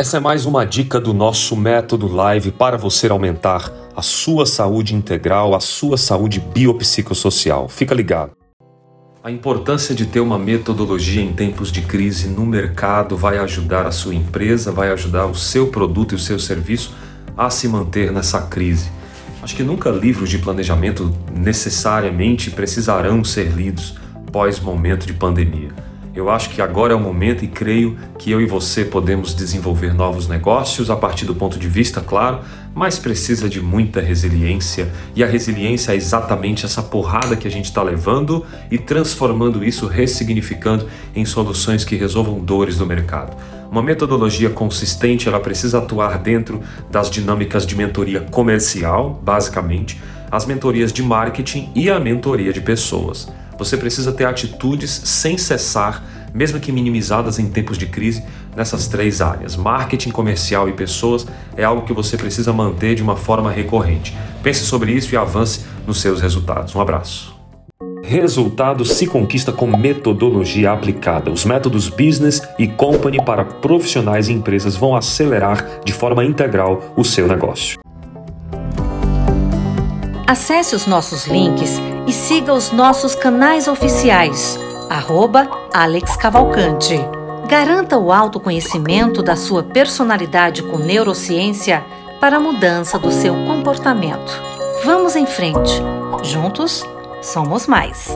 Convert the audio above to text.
Essa é mais uma dica do nosso método live para você aumentar a sua saúde integral, a sua saúde biopsicossocial. Fica ligado. A importância de ter uma metodologia em tempos de crise no mercado vai ajudar a sua empresa, vai ajudar o seu produto e o seu serviço a se manter nessa crise. Acho que nunca livros de planejamento necessariamente precisarão ser lidos pós momento de pandemia. Eu acho que agora é o momento e creio que eu e você podemos desenvolver novos negócios a partir do ponto de vista, claro, mas precisa de muita resiliência e a resiliência é exatamente essa porrada que a gente está levando e transformando isso, ressignificando em soluções que resolvam dores do mercado. Uma metodologia consistente, ela precisa atuar dentro das dinâmicas de mentoria comercial, basicamente, as mentorias de marketing e a mentoria de pessoas. Você precisa ter atitudes sem cessar, mesmo que minimizadas em tempos de crise, nessas três áreas. Marketing, comercial e pessoas é algo que você precisa manter de uma forma recorrente. Pense sobre isso e avance nos seus resultados. Um abraço. Resultado se conquista com metodologia aplicada. Os métodos business e company para profissionais e empresas vão acelerar de forma integral o seu negócio. Acesse os nossos links e siga os nossos canais oficiais. Arroba Alex Cavalcante. Garanta o autoconhecimento da sua personalidade com neurociência para a mudança do seu comportamento. Vamos em frente. Juntos, somos mais.